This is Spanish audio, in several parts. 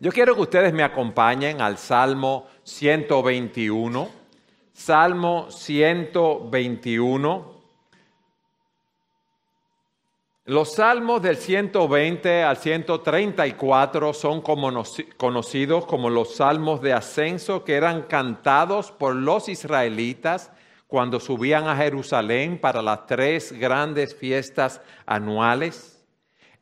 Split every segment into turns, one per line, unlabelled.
Yo quiero que ustedes me acompañen al Salmo 121. Salmo 121. Los salmos del 120 al 134 son conocidos como los salmos de ascenso que eran cantados por los israelitas cuando subían a Jerusalén para las tres grandes fiestas anuales.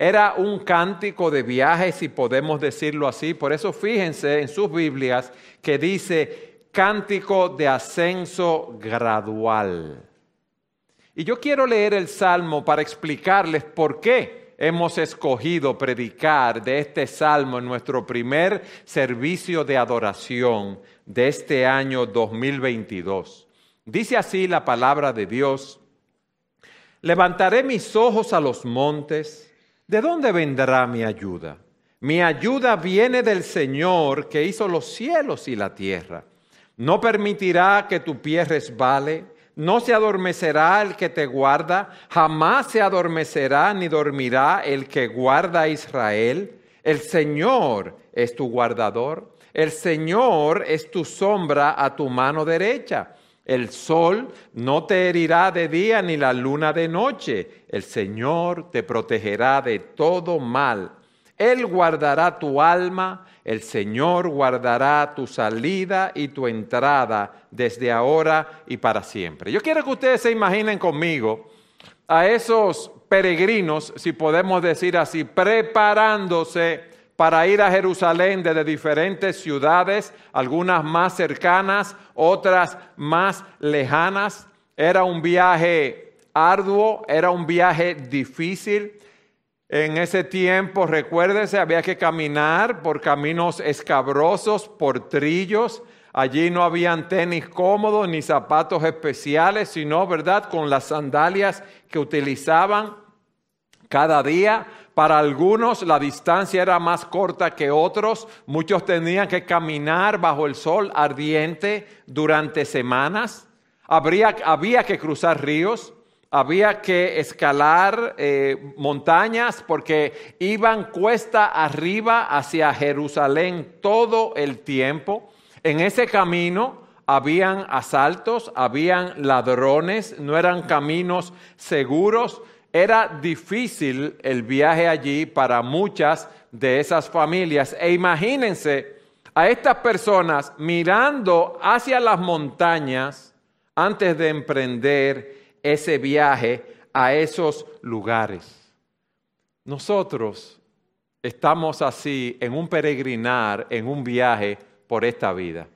Era un cántico de viaje, si podemos decirlo así. Por eso fíjense en sus Biblias que dice cántico de ascenso gradual. Y yo quiero leer el Salmo para explicarles por qué hemos escogido predicar de este Salmo en nuestro primer servicio de adoración de este año 2022. Dice así la palabra de Dios, levantaré mis ojos a los montes, ¿de dónde vendrá mi ayuda? Mi ayuda viene del Señor que hizo los cielos y la tierra. No permitirá que tu pie resbale no se adormecerá el que te guarda, jamás se adormecerá ni dormirá el que guarda a Israel. El Señor es tu guardador, el Señor es tu sombra a tu mano derecha. El sol no te herirá de día ni la luna de noche. El Señor te protegerá de todo mal. Él guardará tu alma, el Señor guardará tu salida y tu entrada desde ahora y para siempre. Yo quiero que ustedes se imaginen conmigo a esos peregrinos, si podemos decir así, preparándose para ir a Jerusalén desde diferentes ciudades, algunas más cercanas, otras más lejanas. Era un viaje arduo, era un viaje difícil. En ese tiempo, recuérdense, había que caminar por caminos escabrosos, por trillos. Allí no habían tenis cómodos ni zapatos especiales, sino, ¿verdad?, con las sandalias que utilizaban cada día. Para algunos la distancia era más corta que otros. Muchos tenían que caminar bajo el sol ardiente durante semanas. Habría, había que cruzar ríos había que escalar eh, montañas porque iban cuesta arriba hacia Jerusalén todo el tiempo. En ese camino habían asaltos, habían ladrones, no eran caminos seguros. Era difícil el viaje allí para muchas de esas familias. E imagínense a estas personas mirando hacia las montañas antes de emprender ese viaje a esos lugares. Nosotros estamos así en un peregrinar, en un viaje por esta vida.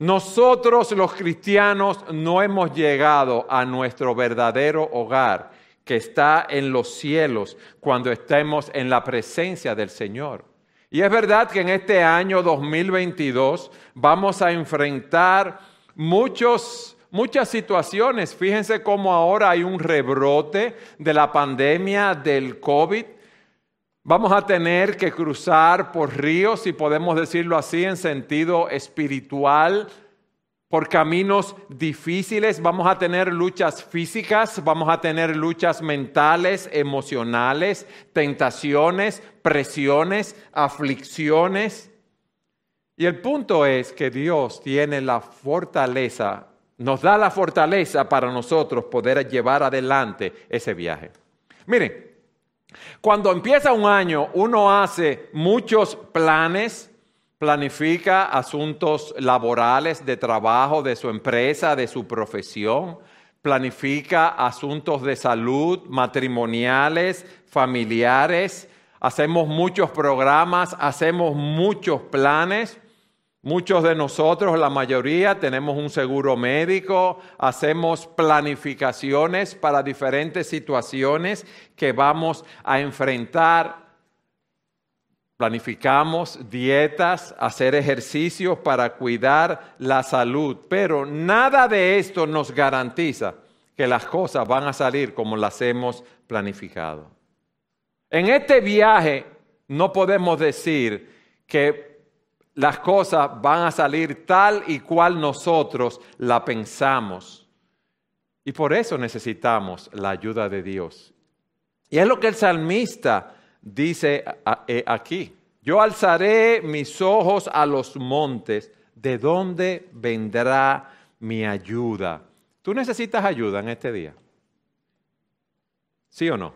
Nosotros los cristianos no hemos llegado a nuestro verdadero hogar que está en los cielos cuando estemos en la presencia del Señor. Y es verdad que en este año 2022 vamos a enfrentar muchos muchas situaciones. Fíjense cómo ahora hay un rebrote de la pandemia del COVID. Vamos a tener que cruzar por ríos, si podemos decirlo así, en sentido espiritual, por caminos difíciles. Vamos a tener luchas físicas, vamos a tener luchas mentales, emocionales, tentaciones, presiones, aflicciones. Y el punto es que Dios tiene la fortaleza nos da la fortaleza para nosotros poder llevar adelante ese viaje. Miren, cuando empieza un año, uno hace muchos planes, planifica asuntos laborales, de trabajo, de su empresa, de su profesión, planifica asuntos de salud, matrimoniales, familiares, hacemos muchos programas, hacemos muchos planes. Muchos de nosotros, la mayoría, tenemos un seguro médico, hacemos planificaciones para diferentes situaciones que vamos a enfrentar. Planificamos dietas, hacer ejercicios para cuidar la salud, pero nada de esto nos garantiza que las cosas van a salir como las hemos planificado. En este viaje no podemos decir que las cosas van a salir tal y cual nosotros la pensamos. Y por eso necesitamos la ayuda de Dios. Y es lo que el salmista dice eh, aquí. Yo alzaré mis ojos a los montes, ¿de dónde vendrá mi ayuda? ¿Tú necesitas ayuda en este día? ¿Sí o no?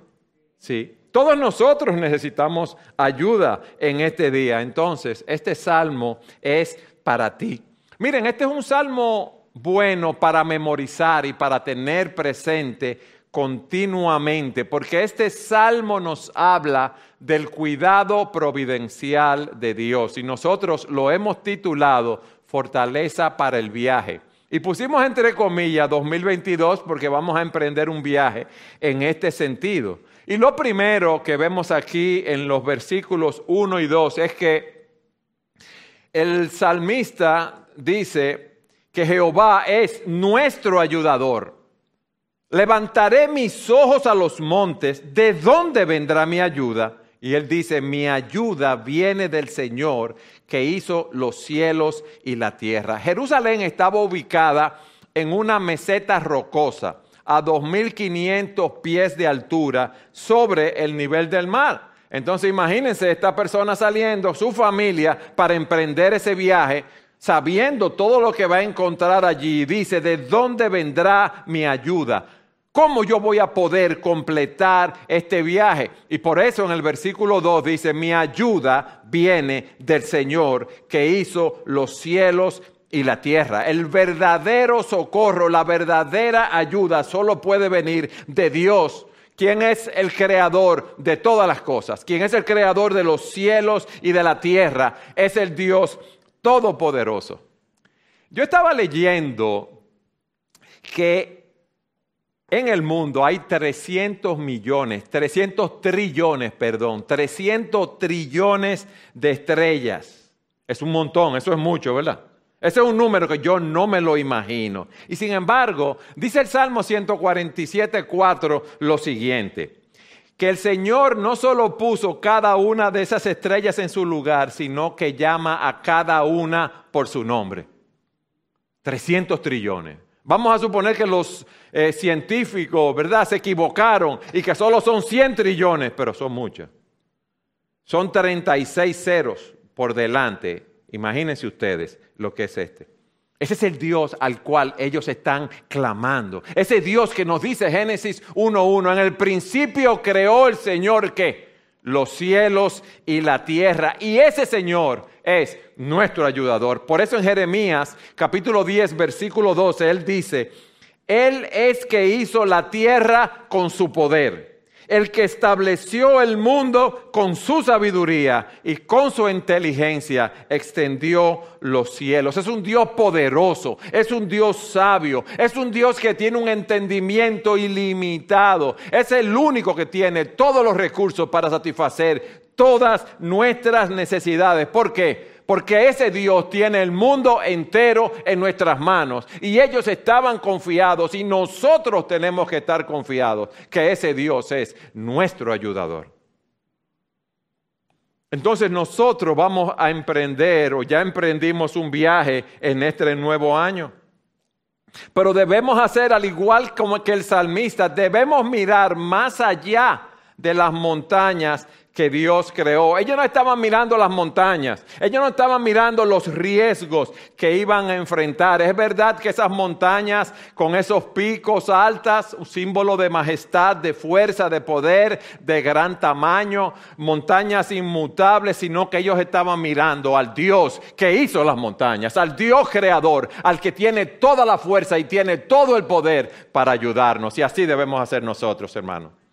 Sí. Todos nosotros necesitamos ayuda en este día. Entonces, este salmo es para ti. Miren, este es un salmo bueno para memorizar y para tener presente continuamente, porque este salmo nos habla del cuidado providencial de Dios y nosotros lo hemos titulado Fortaleza para el viaje. Y pusimos entre comillas 2022 porque vamos a emprender un viaje en este sentido. Y lo primero que vemos aquí en los versículos 1 y 2 es que el salmista dice que Jehová es nuestro ayudador. Levantaré mis ojos a los montes, ¿de dónde vendrá mi ayuda? Y él dice, mi ayuda viene del Señor que hizo los cielos y la tierra. Jerusalén estaba ubicada en una meseta rocosa a 2.500 pies de altura sobre el nivel del mar. Entonces imagínense esta persona saliendo, su familia, para emprender ese viaje, sabiendo todo lo que va a encontrar allí. Dice, ¿de dónde vendrá mi ayuda? ¿Cómo yo voy a poder completar este viaje? Y por eso en el versículo 2 dice, mi ayuda viene del Señor que hizo los cielos y la tierra. El verdadero socorro, la verdadera ayuda solo puede venir de Dios. quien es el creador de todas las cosas? quien es el creador de los cielos y de la tierra? Es el Dios todopoderoso. Yo estaba leyendo que en el mundo hay 300 millones, 300 trillones, perdón, 300 trillones de estrellas. Es un montón, eso es mucho, ¿verdad? Ese es un número que yo no me lo imagino. Y sin embargo, dice el Salmo 147, 4 lo siguiente, que el Señor no solo puso cada una de esas estrellas en su lugar, sino que llama a cada una por su nombre. 300 trillones. Vamos a suponer que los eh, científicos, ¿verdad?, se equivocaron y que solo son 100 trillones, pero son muchas. Son 36 ceros por delante. Imagínense ustedes lo que es este. Ese es el Dios al cual ellos están clamando. Ese Dios que nos dice Génesis 1.1, en el principio creó el Señor que los cielos y la tierra. Y ese Señor es nuestro ayudador. Por eso en Jeremías capítulo 10, versículo 12, Él dice, Él es que hizo la tierra con su poder el que estableció el mundo con su sabiduría y con su inteligencia extendió los cielos. Es un Dios poderoso, es un Dios sabio, es un Dios que tiene un entendimiento ilimitado, es el único que tiene todos los recursos para satisfacer todas nuestras necesidades. ¿Por qué? porque ese Dios tiene el mundo entero en nuestras manos. Y ellos estaban confiados y nosotros tenemos que estar confiados que ese Dios es nuestro ayudador. Entonces nosotros vamos a emprender o ya emprendimos un viaje en este nuevo año. Pero debemos hacer al igual como que el salmista, debemos mirar más allá de las montañas que Dios creó. Ellos no estaban mirando las montañas, ellos no estaban mirando los riesgos que iban a enfrentar. Es verdad que esas montañas con esos picos altas, un símbolo de majestad, de fuerza, de poder, de gran tamaño, montañas inmutables, sino que ellos estaban mirando al Dios que hizo las montañas, al Dios creador, al que tiene toda la fuerza y tiene todo el poder para ayudarnos. Y así debemos hacer nosotros, hermanos.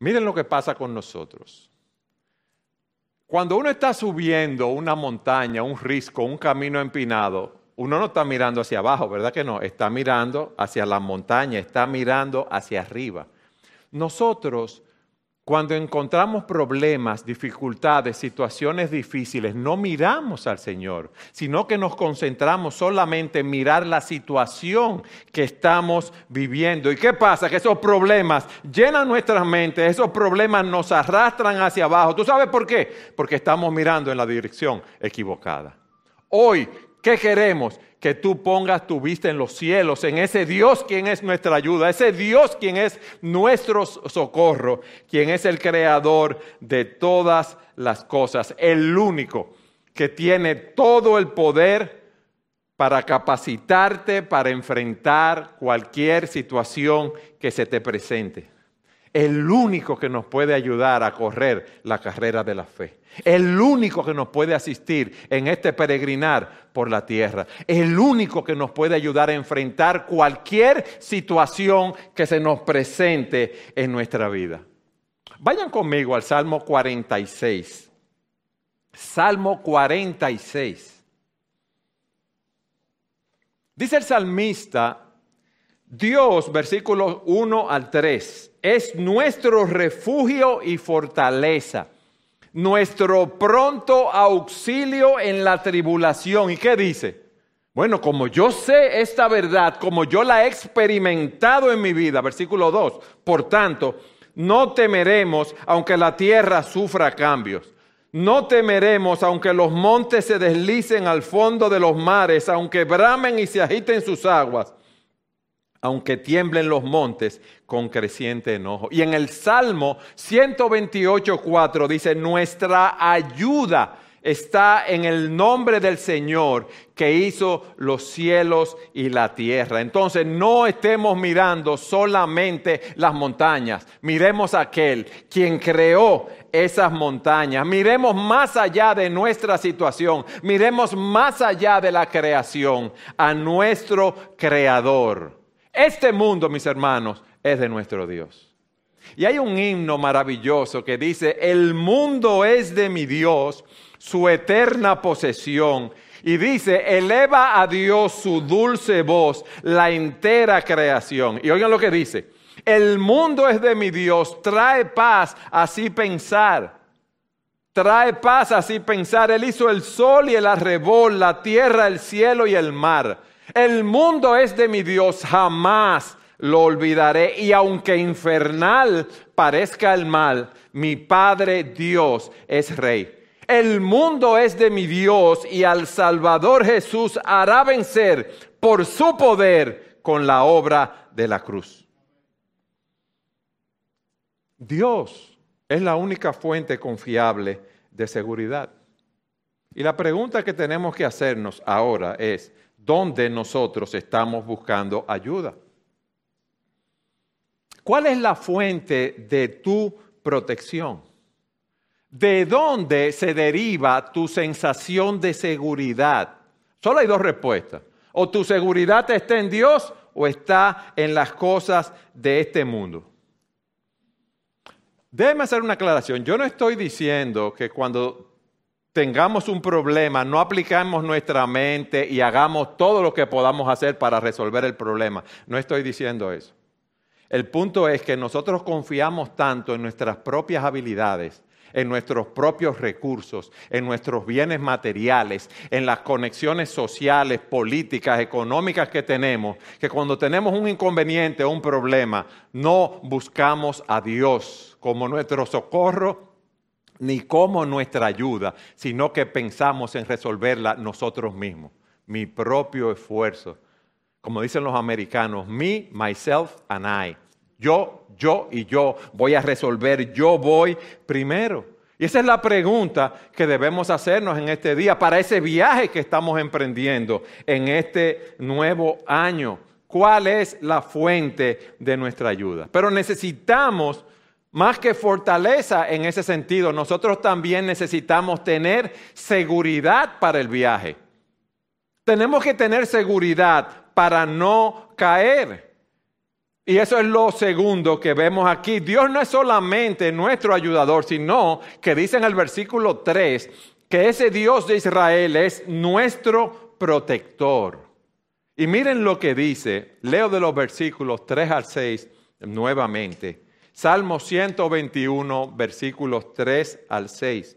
Miren lo que pasa con nosotros. Cuando uno está subiendo una montaña, un risco, un camino empinado, uno no está mirando hacia abajo, ¿verdad que no? Está mirando hacia la montaña, está mirando hacia arriba. Nosotros cuando encontramos problemas, dificultades, situaciones difíciles, no miramos al Señor, sino que nos concentramos solamente en mirar la situación que estamos viviendo. ¿Y qué pasa? Que esos problemas llenan nuestras mentes, esos problemas nos arrastran hacia abajo. ¿Tú sabes por qué? Porque estamos mirando en la dirección equivocada. Hoy ¿Qué queremos? Que tú pongas tu vista en los cielos, en ese Dios quien es nuestra ayuda, ese Dios quien es nuestro socorro, quien es el creador de todas las cosas, el único que tiene todo el poder para capacitarte para enfrentar cualquier situación que se te presente. El único que nos puede ayudar a correr la carrera de la fe. El único que nos puede asistir en este peregrinar por la tierra. El único que nos puede ayudar a enfrentar cualquier situación que se nos presente en nuestra vida. Vayan conmigo al Salmo 46. Salmo 46. Dice el salmista, Dios, versículos 1 al 3, es nuestro refugio y fortaleza, nuestro pronto auxilio en la tribulación. ¿Y qué dice? Bueno, como yo sé esta verdad, como yo la he experimentado en mi vida, versículo 2, por tanto, no temeremos aunque la tierra sufra cambios no temeremos aunque los montes se deslicen al fondo de los mares, aunque bramen y se agiten sus aguas, aunque tiemblen los montes con creciente enojo. Y en el Salmo 128.4 dice, nuestra ayuda está en el nombre del Señor que hizo los cielos y la tierra. Entonces no estemos mirando solamente las montañas, miremos a aquel quien creó esas montañas, miremos más allá de nuestra situación, miremos más allá de la creación, a nuestro creador. Este mundo, mis hermanos, es de nuestro Dios. Y hay un himno maravilloso que dice, el mundo es de mi Dios su eterna posesión. Y dice, eleva a Dios su dulce voz, la entera creación. Y oigan lo que dice, el mundo es de mi Dios, trae paz, así pensar. Trae paz, así pensar. Él hizo el sol y el arrebol, la tierra, el cielo y el mar. El mundo es de mi Dios, jamás lo olvidaré. Y aunque infernal parezca el mal, mi Padre Dios es rey. El mundo es de mi Dios y al Salvador Jesús hará vencer por su poder con la obra de la cruz. Dios es la única fuente confiable de seguridad. Y la pregunta que tenemos que hacernos ahora es, ¿dónde nosotros estamos buscando ayuda? ¿Cuál es la fuente de tu protección? ¿De dónde se deriva tu sensación de seguridad? Solo hay dos respuestas. O tu seguridad está en Dios o está en las cosas de este mundo. Déjeme hacer una aclaración. Yo no estoy diciendo que cuando tengamos un problema no aplicamos nuestra mente y hagamos todo lo que podamos hacer para resolver el problema. No estoy diciendo eso. El punto es que nosotros confiamos tanto en nuestras propias habilidades en nuestros propios recursos, en nuestros bienes materiales, en las conexiones sociales, políticas, económicas que tenemos, que cuando tenemos un inconveniente o un problema, no buscamos a Dios como nuestro socorro ni como nuestra ayuda, sino que pensamos en resolverla nosotros mismos, mi propio esfuerzo. Como dicen los americanos, me, myself and I. Yo, yo y yo voy a resolver, yo voy primero. Y esa es la pregunta que debemos hacernos en este día para ese viaje que estamos emprendiendo en este nuevo año. ¿Cuál es la fuente de nuestra ayuda? Pero necesitamos más que fortaleza en ese sentido, nosotros también necesitamos tener seguridad para el viaje. Tenemos que tener seguridad para no caer. Y eso es lo segundo que vemos aquí. Dios no es solamente nuestro ayudador, sino que dice en el versículo 3 que ese Dios de Israel es nuestro protector. Y miren lo que dice, leo de los versículos 3 al 6 nuevamente. Salmo 121, versículos 3 al 6.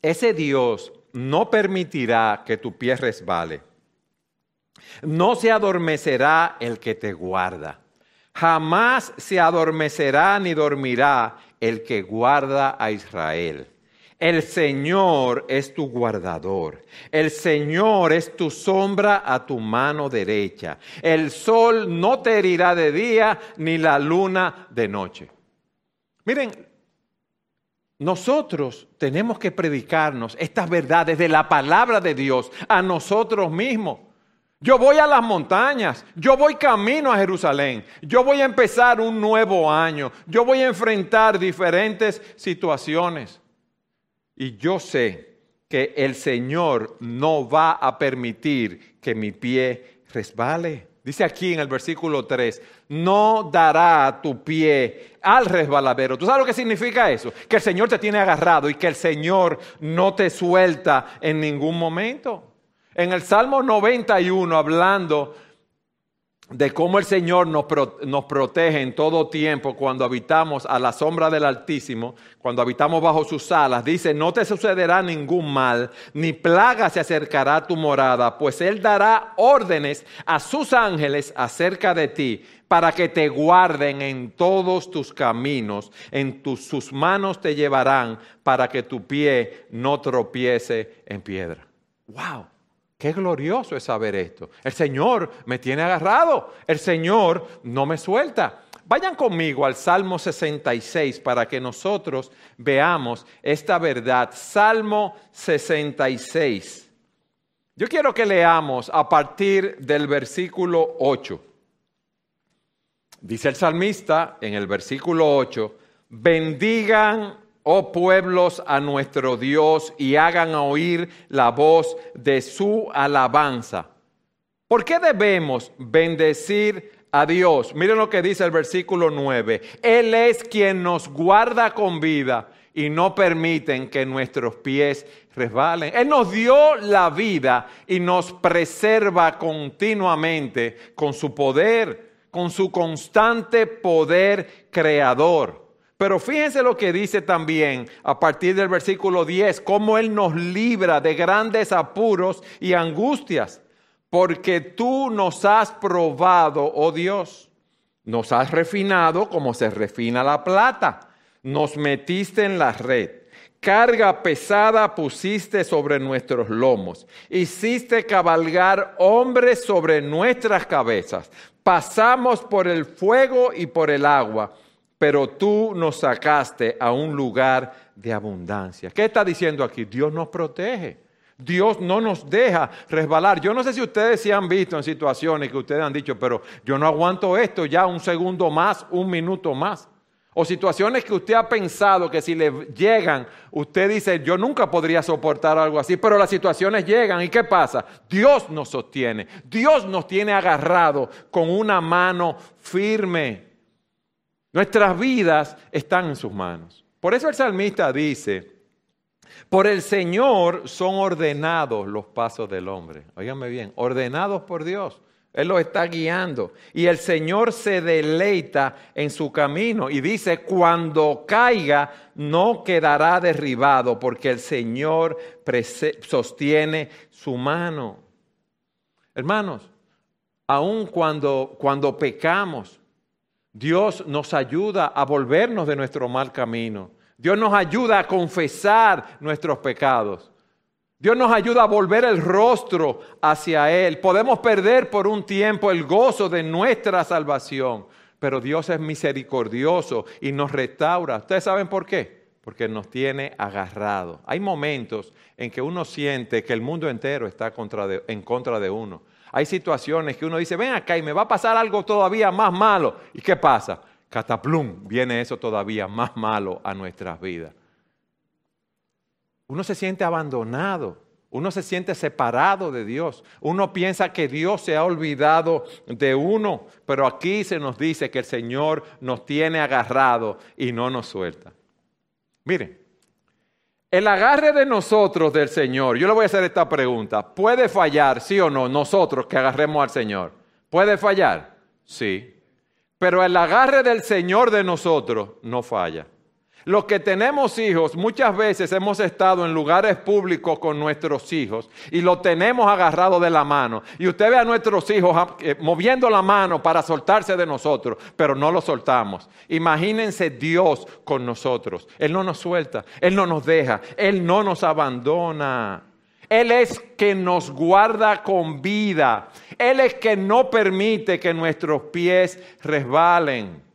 Ese Dios no permitirá que tu pie resbale no se adormecerá el que te guarda. Jamás se adormecerá ni dormirá el que guarda a Israel. El Señor es tu guardador. El Señor es tu sombra a tu mano derecha. El sol no te herirá de día ni la luna de noche. Miren, nosotros tenemos que predicarnos estas verdades de la palabra de Dios a nosotros mismos. Yo voy a las montañas, yo voy camino a Jerusalén, yo voy a empezar un nuevo año, yo voy a enfrentar diferentes situaciones. Y yo sé que el Señor no va a permitir que mi pie resbale. Dice aquí en el versículo 3, no dará tu pie al resbaladero. ¿Tú sabes lo que significa eso? Que el Señor te tiene agarrado y que el Señor no te suelta en ningún momento. En el Salmo 91, hablando de cómo el Señor nos, nos, protege en todo tiempo cuando habitamos a la sombra del Altísimo, cuando habitamos bajo sus alas, dice, no te sucederá ningún mal, ni plaga se acercará a tu morada, pues Él dará órdenes a sus ángeles acerca de ti, para que te guarden en todos tus caminos, en tus, sus manos te llevarán, para que tu pie no tropiece en piedra. ¡Wow! Qué glorioso es saber esto. El Señor me tiene agarrado. El Señor no me suelta. Vayan conmigo al Salmo 66 para que nosotros veamos esta verdad. Salmo 66. Yo quiero que leamos a partir del versículo 8. Dice el salmista en el versículo 8, bendigan oh pueblos, a nuestro Dios y hagan oír la voz de su alabanza. ¿Por qué debemos bendecir a Dios? Miren lo que dice el versículo 9. Él es quien nos guarda con vida y no permiten que nuestros pies resbalen. Él nos dio la vida y nos preserva continuamente con su poder, con su constante poder creador. Pero fíjense lo que dice también a partir del versículo 10, cómo Él nos libra de grandes apuros y angustias, porque tú nos has probado, oh Dios, nos has refinado como se refina la plata, nos metiste en la red. Carga pesada pusiste sobre nuestros lomos. Hiciste cabalgar hombres sobre nuestras cabezas. Pasamos por el fuego y por el agua pero tú nos sacaste a un lugar de abundancia. ¿Qué está diciendo aquí? Dios nos protege. Dios no nos deja resbalar. Yo no sé si ustedes se han visto en situaciones que ustedes han dicho, pero yo no aguanto esto ya un segundo más, un minuto más. O situaciones que usted ha pensado que si le llegan, usted dice, yo nunca podría soportar algo así, pero las situaciones llegan y ¿qué pasa? Dios nos sostiene, Dios nos tiene agarrado con una mano firme. Nuestras vidas están en sus manos. Por eso el salmista dice, por el Señor son ordenados los pasos del hombre. Óiganme bien, ordenados por Dios. Él los está guiando. Y el Señor se deleita en su camino. Y dice, cuando caiga, no quedará derribado, porque el Señor sostiene su mano. Hermanos, aun cuando, cuando pecamos, Dios nos ayuda a volvernos de nuestro mal camino. Dios nos ayuda a confesar nuestros pecados. Dios nos ayuda a volver el rostro hacia Él. Podemos perder por un tiempo el gozo de nuestra salvación, pero Dios es misericordioso y nos restaura. ¿Ustedes saben por qué? Porque nos tiene agarrado. Hay momentos en que uno siente que el mundo entero está en contra de uno. Hay situaciones que uno dice, ven acá y me va a pasar algo todavía más malo. ¿Y qué pasa? Cataplum, viene eso todavía más malo a nuestras vidas. Uno se siente abandonado, uno se siente separado de Dios, uno piensa que Dios se ha olvidado de uno, pero aquí se nos dice que el Señor nos tiene agarrado y no nos suelta. Miren, el agarre de nosotros del Señor, yo le voy a hacer esta pregunta, ¿puede fallar, sí o no, nosotros que agarremos al Señor? ¿Puede fallar? Sí. Pero el agarre del Señor de nosotros no falla. Los que tenemos hijos, muchas veces hemos estado en lugares públicos con nuestros hijos y lo tenemos agarrado de la mano. Y usted ve a nuestros hijos ah, eh, moviendo la mano para soltarse de nosotros, pero no lo soltamos. Imagínense Dios con nosotros. Él no nos suelta, Él no nos deja, Él no nos abandona. Él es que nos guarda con vida. Él es que no permite que nuestros pies resbalen.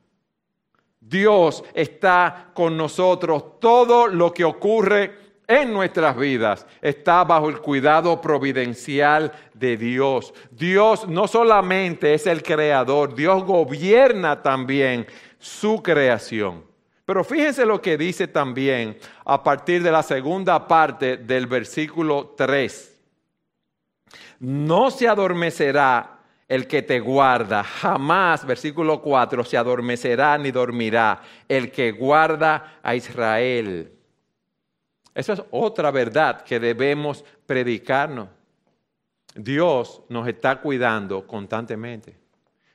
Dios está con nosotros. Todo lo que ocurre en nuestras vidas está bajo el cuidado providencial de Dios. Dios no solamente es el creador, Dios gobierna también su creación. Pero fíjense lo que dice también a partir de la segunda parte del versículo 3. No se adormecerá el que te guarda. Jamás, versículo 4, se adormecerá ni dormirá el que guarda a Israel. Esa es otra verdad que debemos predicarnos. Dios nos está cuidando constantemente.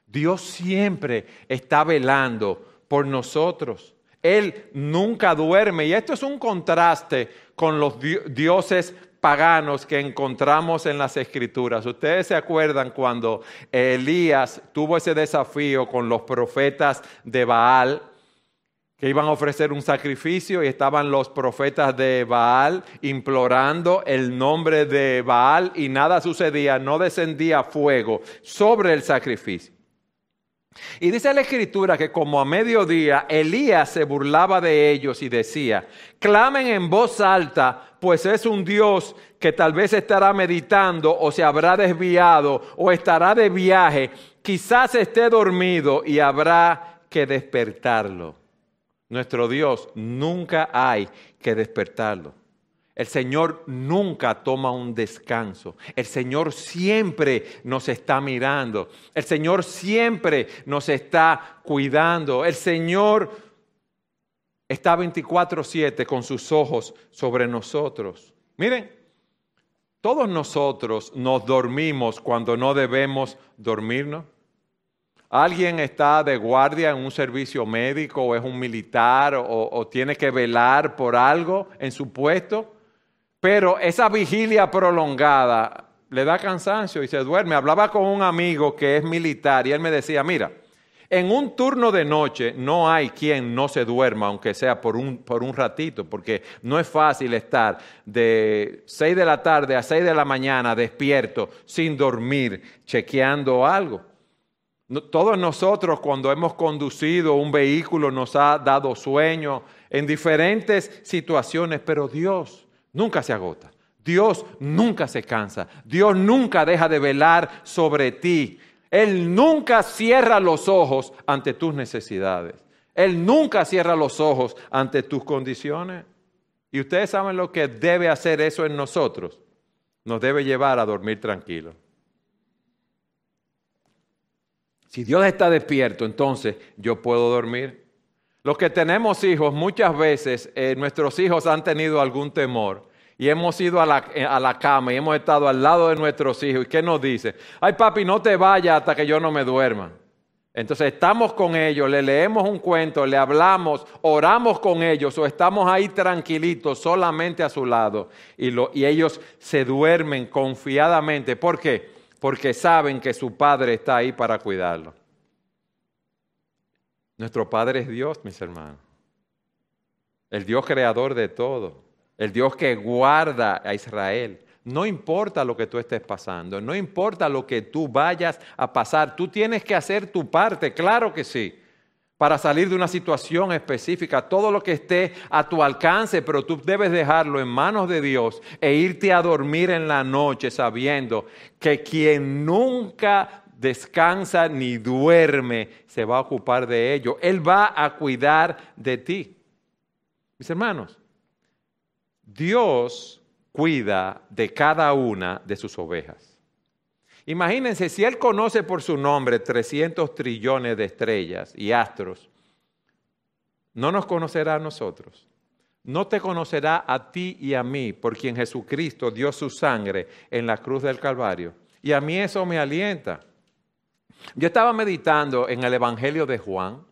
Dios siempre está velando por nosotros. Él nunca duerme. Y esto es un contraste con los dioses paganos que encontramos en las escrituras. Ustedes se acuerdan cuando Elías tuvo ese desafío con los profetas de Baal, que iban a ofrecer un sacrificio y estaban los profetas de Baal implorando el nombre de Baal y nada sucedía, no descendía fuego sobre el sacrificio. Y dice la escritura que como a mediodía Elías se burlaba de ellos y decía, clamen en voz alta, pues es un Dios que tal vez estará meditando o se habrá desviado o estará de viaje, quizás esté dormido y habrá que despertarlo. Nuestro Dios nunca hay que despertarlo. El Señor nunca toma un descanso. El Señor siempre nos está mirando. El Señor siempre nos está cuidando. El Señor está 24/7 con sus ojos sobre nosotros. Miren, todos nosotros nos dormimos cuando no debemos dormirnos. Alguien está de guardia en un servicio médico o es un militar o, o tiene que velar por algo en su puesto pero esa vigilia prolongada le da cansancio y se duerme. Hablaba con un amigo que es militar y él me decía, mira, en un turno de noche no hay quien no se duerma, aunque sea por un, por un ratito, porque no es fácil estar de 6 de la tarde a 6 de la mañana despierto, sin dormir, chequeando algo. Todos nosotros cuando hemos conducido un vehículo nos ha dado sueño en diferentes situaciones, pero Dios nunca se agota. Dios nunca se cansa. Dios nunca deja de velar sobre ti. Él nunca cierra los ojos ante tus necesidades. Él nunca cierra los ojos ante tus condiciones. Y ustedes saben lo que debe hacer eso en nosotros. Nos debe llevar a dormir tranquilos. Si Dios está despierto, entonces yo puedo dormir. Los que tenemos hijos, muchas veces eh, nuestros hijos han tenido algún temor y hemos ido a la, eh, a la, cama y hemos estado al lado de nuestros hijos. ¿Y qué nos dice? Ay papi, no te vayas hasta que yo no me duerma. Entonces estamos con ellos, le leemos un cuento, le hablamos, oramos con ellos o estamos ahí tranquilitos solamente a su lado y, lo, y ellos se duermen confiadamente. ¿Por qué? Porque saben que su Padre está ahí para cuidarlo. Nuestro Padre es Dios, mis hermanos. El Dios creador de todo el Dios que guarda a Israel. No importa lo que tú estés pasando, no importa lo que tú vayas a pasar, tú tienes que hacer tu parte, claro que sí, para salir de una situación específica, todo lo que esté a tu alcance, pero tú debes dejarlo en manos de Dios e irte a dormir en la noche sabiendo que quien nunca descansa ni duerme se va a ocupar de ello. Él va a cuidar de ti. Mis hermanos, Dios cuida de cada una de sus ovejas. Imagínense, si Él conoce por su nombre 300 trillones de estrellas y astros, ¿no nos conocerá a nosotros? No te conocerá a ti y a mí, por quien Jesucristo dio su sangre en la cruz del Calvario. Y a mí eso me alienta. Yo estaba meditando en el Evangelio de Juan,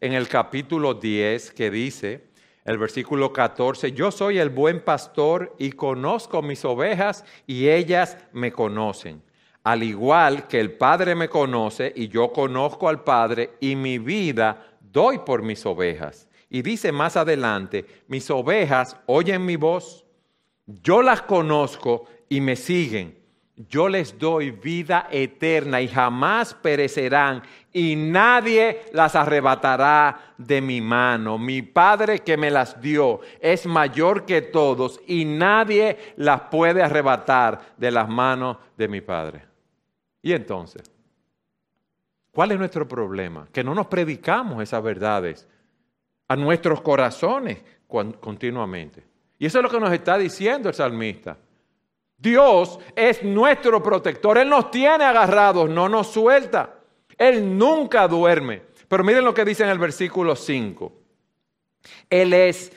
en el capítulo 10, que dice, El versículo 14, yo soy el buen pastor y conozco mis ovejas y ellas me conocen. Al igual que el Padre me conoce y yo conozco al Padre y mi vida doy por mis ovejas. Y dice más adelante, mis ovejas oyen mi voz, yo las conozco y me siguen yo les doy vida eterna y jamás perecerán y nadie las arrebatará de mi mano. Mi Padre que me las dio es mayor que todos y nadie las puede arrebatar de las manos de mi Padre. Y entonces, ¿cuál es nuestro problema? Que no nos predicamos esas verdades a nuestros corazones continuamente. Y eso es lo que nos está diciendo el salmista. Dios es nuestro protector. Él nos tiene agarrados, no nos suelta. Él nunca duerme. Pero miren lo que dice en el versículo 5. Él es,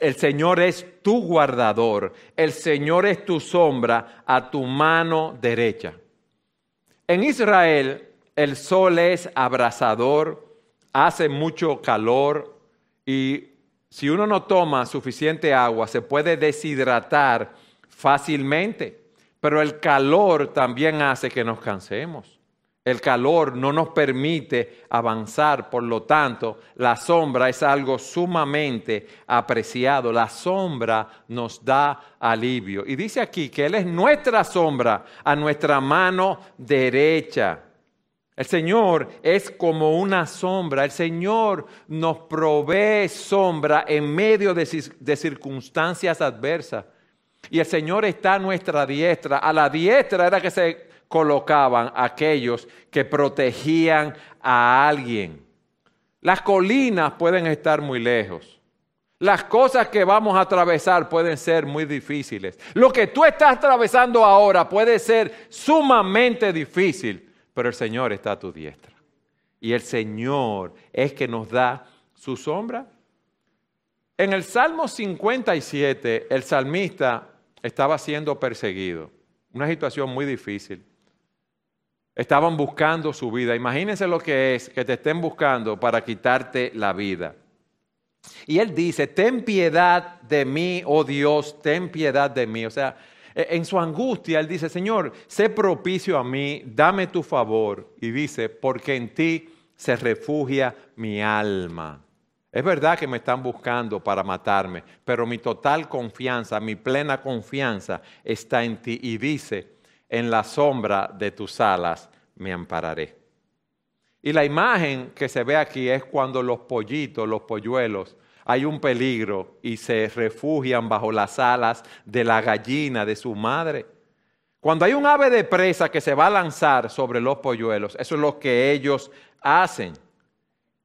el Señor es tu guardador. El Señor es tu sombra a tu mano derecha. En Israel el sol es abrasador, hace mucho calor y si uno no toma suficiente agua se puede deshidratar fácilmente, pero el calor también hace que nos cansemos. El calor no nos permite avanzar, por lo tanto, la sombra es algo sumamente apreciado. La sombra nos da alivio. Y dice aquí que Él es nuestra sombra a nuestra mano derecha. El Señor es como una sombra. El Señor nos provee sombra en medio de, circunstancias adversas. Y el Señor está a nuestra diestra. A la diestra era que se colocaban aquellos que protegían a alguien. Las colinas pueden estar muy lejos. Las cosas que vamos a atravesar pueden ser muy difíciles. Lo que tú estás atravesando ahora puede ser sumamente difícil, pero el Señor está a tu diestra. Y el Señor es que nos da su sombra en el Salmo 57, el salmista estaba siendo perseguido, una situación muy difícil. Estaban buscando su vida. Imagínense lo que es que te estén buscando para quitarte la vida. Y él dice, ten piedad de mí, oh Dios, ten piedad de mí. O sea, e, en su angustia, él dice, Señor, sé propicio a mí, dame tu favor. Y dice, porque en ti se refugia mi alma. Es verdad que me están buscando para matarme, pero mi total confianza, mi plena confianza está en ti y dice, en la sombra de tus alas me ampararé. Y la imagen que se ve aquí es cuando los pollitos, los polluelos, hay un peligro y se refugian bajo las alas de la gallina de su madre. Cuando hay un ave de presa que se va a lanzar sobre los polluelos, eso es lo que ellos hacen.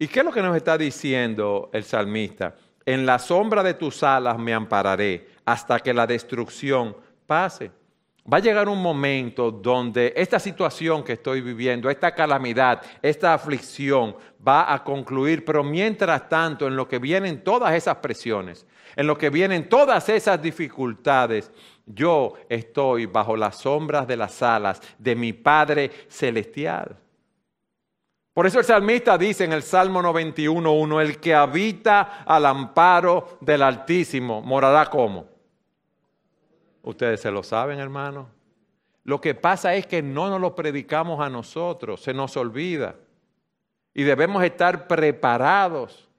¿Y qué es lo que nos está diciendo el salmista? En la sombra de tus alas me ampararé hasta que la destrucción pase. Va a llegar un momento donde esta situación que estoy viviendo, esta calamidad, esta aflicción va a concluir, pero mientras tanto, en lo que vienen todas esas presiones, en lo que vienen todas esas dificultades, yo estoy bajo las sombras de las alas de mi Padre Celestial. Por eso el salmista dice en el Salmo 91.1, el que habita al amparo del Altísimo morará como. Ustedes se lo saben, hermano. Lo que pasa es que no nos lo predicamos a nosotros, se nos olvida. Y debemos estar preparados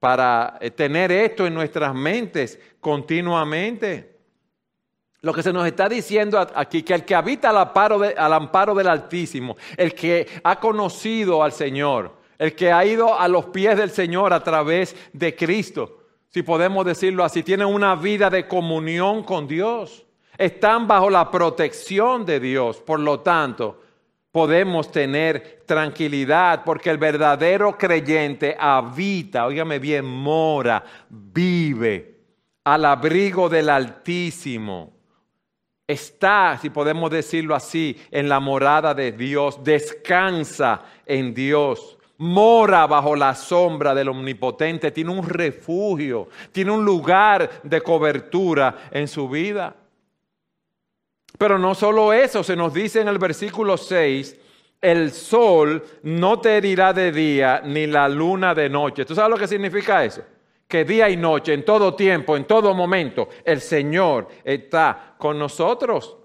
para tener esto en nuestras mentes continuamente. Lo que se nos está diciendo aquí, que el que habita al amparo, al amparo del Altísimo, el que ha conocido al Señor, el que ha ido a los pies del Señor a través de Cristo, si podemos decirlo así, tienen una vida de comunión con Dios, están bajo la protección de Dios, por lo tanto, podemos tener tranquilidad porque el verdadero creyente habita, óigame bien, mora, vive al abrigo del Altísimo está, si podemos decirlo así, en la morada de Dios, descansa en Dios, mora bajo la sombra del Omnipotente, tiene un refugio, tiene un lugar de cobertura en su vida. Pero no solo eso, se nos dice en el versículo 6, el sol no te herirá de día ni la luna de noche. ¿Tú sabes lo que significa eso? Que día y noche, en todo tiempo, en todo momento, el Señor está con nosotros.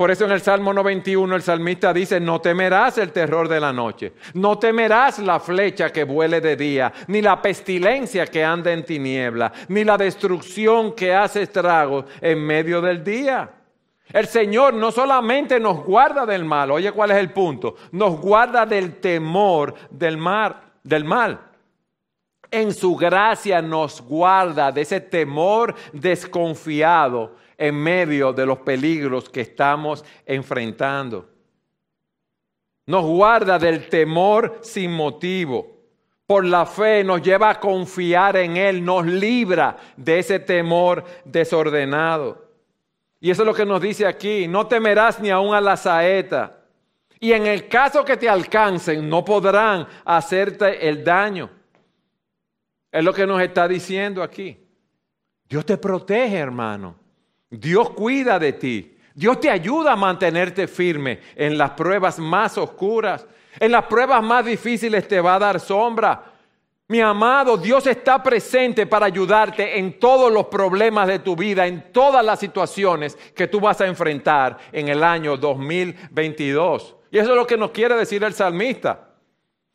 Por eso en el Salmo 91 el salmista dice, no temerás el terror de la noche, no temerás la flecha que vuele de día, ni la pestilencia que anda en tiniebla, ni la destrucción que hace estragos en medio del día. El Señor no solamente nos guarda del mal, oye cuál es el punto, nos guarda del temor del mar, del mal. En su gracia nos guarda de ese temor desconfiado en medio de los peligros que estamos enfrentando. Nos guarda del temor sin motivo. Por la fe nos lleva a confiar en Él, nos libra de ese temor desordenado. Y eso es lo que nos dice aquí, no temerás ni aun a la saeta. Y en el caso que te alcancen, no podrán hacerte el daño. Es lo que nos está diciendo aquí. Dios te protege, hermano. Dios cuida de ti. Dios te ayuda a mantenerte firme en las pruebas más oscuras. En las pruebas más difíciles te va a dar sombra. Mi amado, Dios está presente para ayudarte en todos los problemas de tu vida, en todas las situaciones que tú vas a enfrentar en el año 2022. Y eso es lo que nos quiere decir el salmista.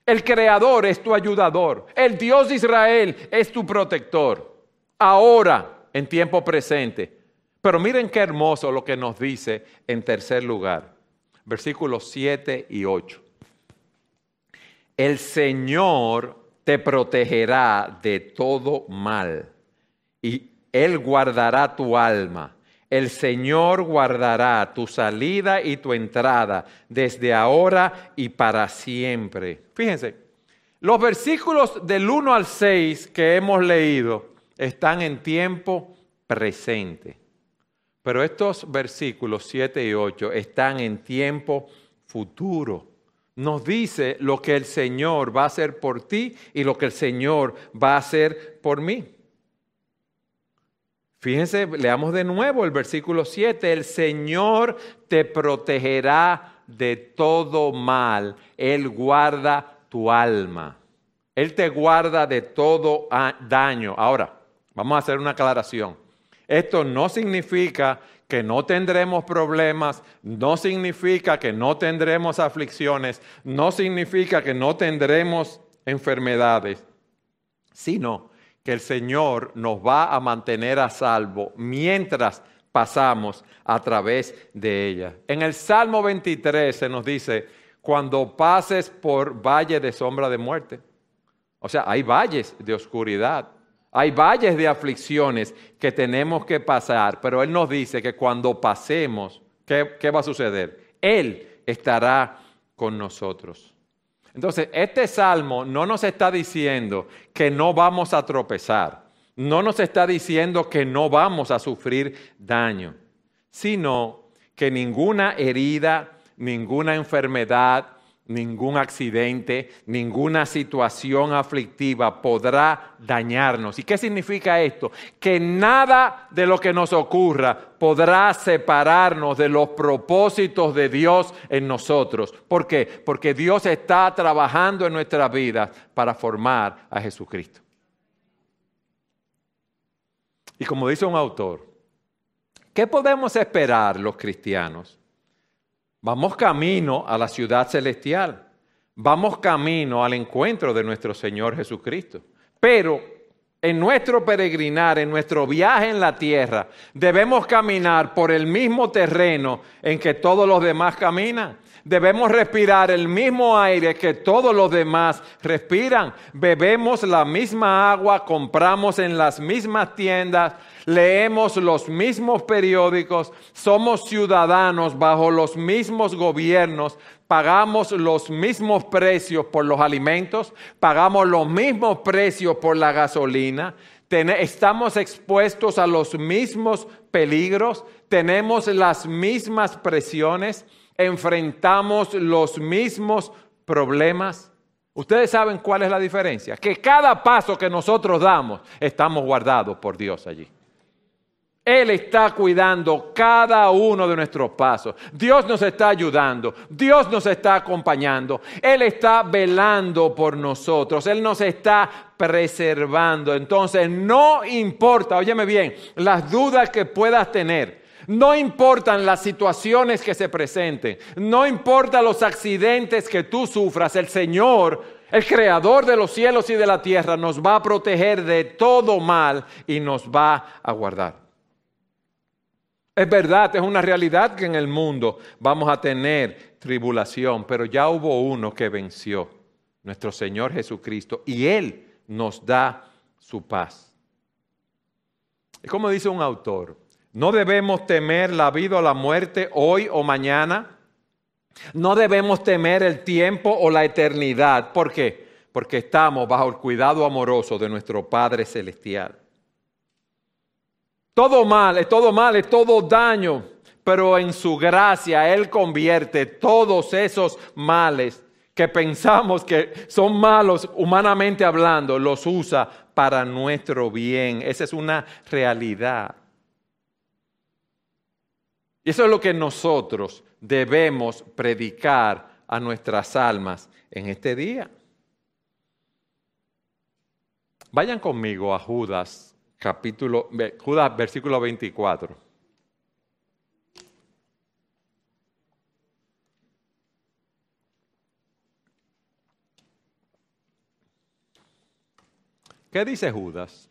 El creador es tu ayudador. El Dios de Israel es tu protector. Ahora, en tiempo presente. Pero miren qué hermoso lo que nos dice en tercer lugar. Versículos 7 y 8. El Señor te protegerá de todo mal y Él guardará tu alma. El Señor guardará tu salida y tu entrada desde ahora y para siempre. Fíjense, los versículos del 1 al 6 que hemos leído están en tiempo presente. Pero estos versículos 7 y 8 están en tiempo futuro nos dice lo que el Señor va a hacer por ti y lo que el Señor va a hacer por mí. Fíjense, leamos de nuevo el versículo 7, el Señor te protegerá de todo mal, Él guarda tu alma, Él te guarda de todo daño. Ahora, vamos a hacer una aclaración. Esto no significa que no tendremos problemas, no significa que no tendremos aflicciones, no significa que no tendremos enfermedades, sino que el Señor nos va a mantener a salvo mientras pasamos a través de ella. En el Salmo 23 se nos dice, cuando pases por valle de sombra de muerte. O sea, hay valles de oscuridad, hay valles de aflicciones que tenemos que pasar, pero Él nos dice que cuando pasemos, ¿qué, va a suceder? Él estará con nosotros. Entonces, este salmo no nos está diciendo que no vamos a tropezar, no nos está diciendo que no vamos a sufrir daño, sino que ninguna herida, ninguna enfermedad, ningún accidente, ninguna situación aflictiva podrá dañarnos. ¿Y qué significa esto? Que nada de lo que nos ocurra podrá separarnos de los propósitos de Dios en nosotros. ¿Por qué? Porque Dios está trabajando en nuestras vidas para formar a Jesucristo. Y como dice un autor, ¿qué podemos esperar los cristianos? Vamos camino a la ciudad celestial. Vamos camino al encuentro de nuestro Señor Jesucristo. Pero en nuestro peregrinar, en nuestro viaje en la tierra, debemos caminar por el mismo terreno en que todos los demás caminan. Debemos respirar el mismo aire que todos los demás respiran. Bebemos la misma agua, compramos en las mismas tiendas, leemos los mismos periódicos, somos ciudadanos bajo los mismos gobiernos, pagamos los mismos precios por los alimentos, pagamos los mismos precios por la gasolina, estamos expuestos a los mismos peligros, tenemos las mismas presiones, enfrentamos los mismos problemas. Ustedes saben cuál es la diferencia, que cada paso que nosotros damos estamos guardados por Dios allí. Él está cuidando cada uno de nuestros pasos. Dios nos está ayudando. Dios nos está acompañando. Él está velando por nosotros. Él nos está preservando. Entonces, no importa, óyeme bien, las dudas que puedas tener. No importan las situaciones que se presenten. No importan los accidentes que tú sufras. El Señor el creador de los cielos y de la tierra nos va a proteger de todo mal y nos va a guardar. Es verdad, es una realidad que en el mundo vamos a tener tribulación, pero ya hubo uno que venció, nuestro Señor Jesucristo, y Él nos da su paz. Es como dice un autor, no debemos temer la vida o la muerte hoy o mañana. No debemos temer el tiempo o la eternidad. ¿Por qué? Porque estamos bajo el cuidado amoroso de nuestro Padre Celestial. Todo mal, es todo mal, es todo daño, pero en su gracia Él convierte todos esos males que pensamos que son malos humanamente hablando, los usa para nuestro bien. Esa es una realidad. Y eso es lo que nosotros debemos predicar a nuestras almas en este día. Vayan conmigo a Judas capítulo, Judas, versículo 24. ¿Qué dice Judas?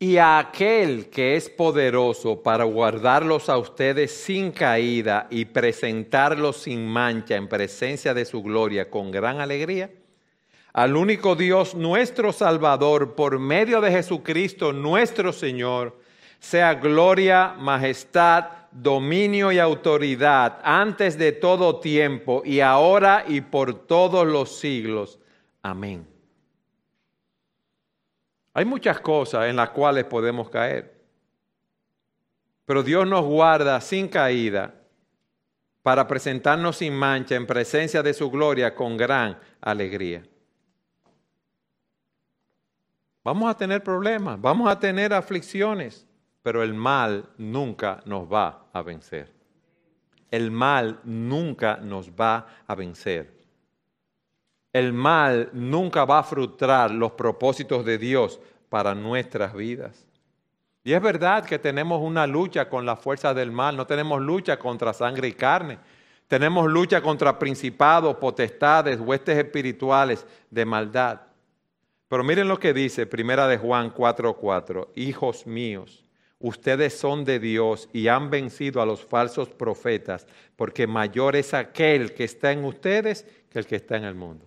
Y a aquel que es poderoso para guardarlos a ustedes sin caída y presentarlos sin mancha en presencia de su gloria con gran alegría, al único Dios, nuestro Salvador, por medio de Jesucristo, nuestro Señor, sea gloria, majestad, dominio y autoridad antes de todo tiempo y ahora y por todos los siglos. Amén. Hay muchas cosas en las cuales podemos caer, pero Dios nos guarda sin caída para presentarnos sin mancha en presencia de su gloria con gran alegría. Vamos a tener problemas, vamos a tener aflicciones, pero el mal nunca nos va a vencer. El mal nunca nos va a vencer. El mal nunca va a frustrar los propósitos de Dios para nuestras vidas. Y es verdad que tenemos una lucha con la fuerza del mal, no tenemos lucha contra sangre y carne, tenemos lucha contra principados, potestades, huestes espirituales de maldad. Pero miren lo que dice Primera de Juan 4:4, hijos míos, ustedes son de Dios y han vencido a los falsos profetas, porque mayor es aquel que está en ustedes que el que está en el mundo.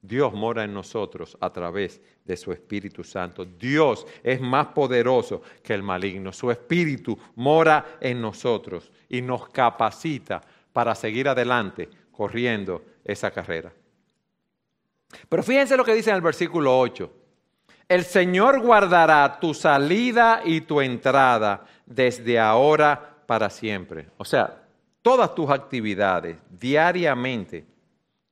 Dios mora en nosotros a través de su Espíritu Santo. Dios es más poderoso que el maligno. Su Espíritu mora en nosotros y nos capacita para seguir adelante corriendo esa carrera. Pero fíjense lo que dice en el versículo 8. El Señor guardará tu salida y tu entrada desde ahora para siempre. O sea, todas tus actividades diariamente,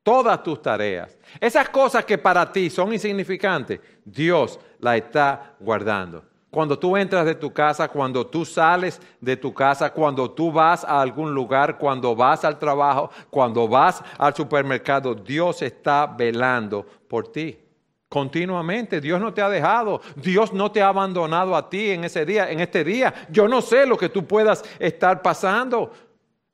todas tus tareas, esas cosas que para ti son insignificantes, Dios la está guardando. Cuando tú entras de tu casa, cuando tú sales de tu casa, cuando tú vas a algún lugar, cuando vas al trabajo, cuando vas al supermercado, Dios está velando por ti. Continuamente, Dios no te ha dejado, Dios no te ha abandonado a ti en ese día, en este día. Yo no sé lo que tú puedas estar pasando,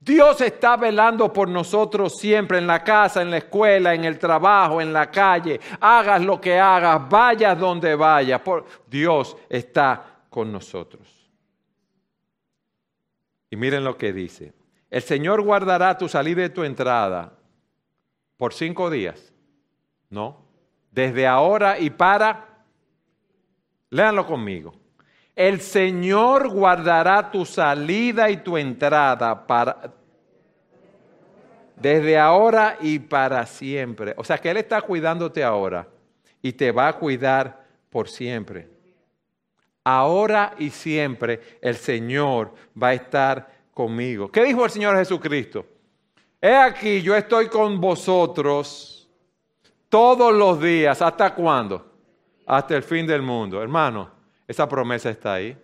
Dios está velando por nosotros siempre en la casa, en la escuela, en el trabajo, en la calle. Hagas lo que hagas, vayas donde vayas. Dios está con nosotros. Y miren lo que dice. El Señor guardará tu salida y tu entrada por cinco días. ¿No? Desde ahora y para... Léanlo conmigo el Señor guardará tu salida y tu entrada para, desde ahora y para siempre. O sea que Él está cuidándote ahora y te va a cuidar por siempre. Ahora y siempre el Señor va a estar conmigo. ¿Qué dijo el Señor Jesucristo? He aquí, yo estoy con vosotros todos los días. ¿Hasta cuándo? Hasta el fin del mundo. Hermano, Esa promesa está ahí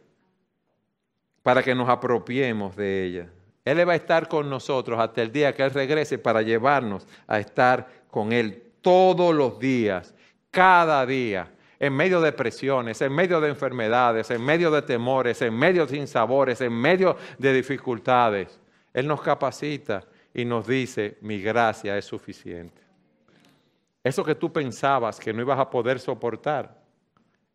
para que nos apropiemos de ella. Él va a estar con nosotros hasta el día que Él regrese para llevarnos a estar con Él todos los días, cada día, en medio de presiones, en medio de enfermedades, en medio de temores, en medio de sinsabores, en medio de dificultades. Él nos capacita y nos dice, mi gracia es suficiente. Eso que tú pensabas que no ibas a poder soportar,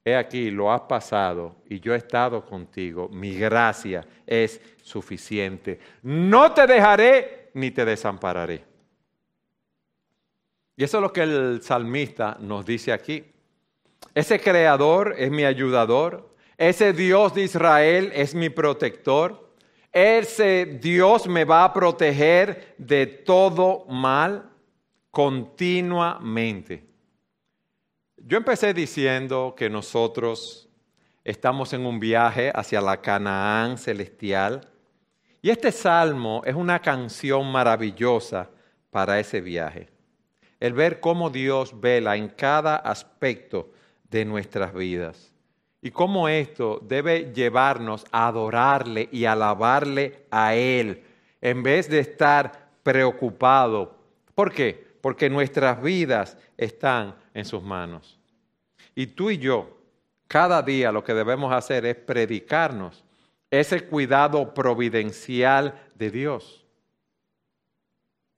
he aquí, lo has pasado y yo he estado contigo. Mi gracia es suficiente. No te dejaré ni te desampararé. Y eso es lo que el salmista nos dice aquí. Ese creador es mi ayudador. Ese Dios de Israel es mi protector. Ese Dios me va a proteger de todo mal continuamente. Yo empecé diciendo que nosotros estamos en un viaje hacia la Canaán celestial y este salmo es una canción maravillosa para ese viaje. El ver cómo Dios vela en cada aspecto de nuestras vidas y cómo esto debe llevarnos a adorarle y alabarle a Él en vez de estar preocupado. ¿Por qué? Porque nuestras vidas están en sus manos. Y tú y yo, cada día lo que debemos hacer es predicarnos ese cuidado providencial de Dios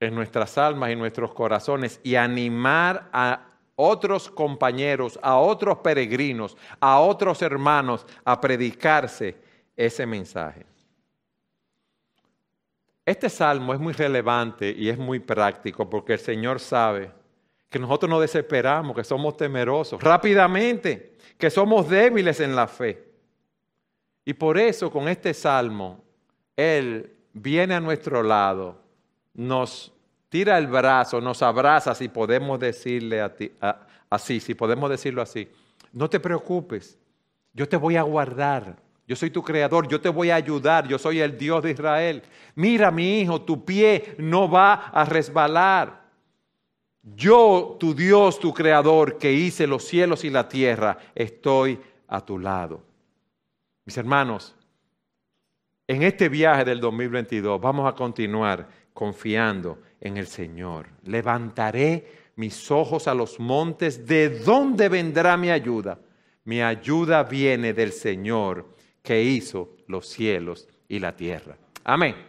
en nuestras almas y nuestros corazones y animar a otros compañeros, a otros peregrinos, a otros hermanos a predicarse ese mensaje. Este salmo es muy relevante y es muy práctico porque el Señor sabe que nosotros nos desesperamos, que somos temerosos rápidamente, que somos débiles en la fe. Y por eso con este salmo, Él viene a nuestro lado, nos tira el brazo, nos abraza, si podemos decirle a ti, así, si podemos decirlo así. No te preocupes, yo te voy a guardar. Yo soy tu creador, yo te voy a ayudar, yo soy el Dios de Israel. Mira, mi hijo, tu pie no va a resbalar. Yo, tu Dios, tu creador, que hice los cielos y la tierra, estoy a tu lado. Mis hermanos, en este viaje del 2022 vamos a continuar confiando en el Señor. Levantaré mis ojos a los montes. ¿De dónde vendrá mi ayuda? Mi ayuda viene del Señor que hizo los cielos y la tierra. Amén.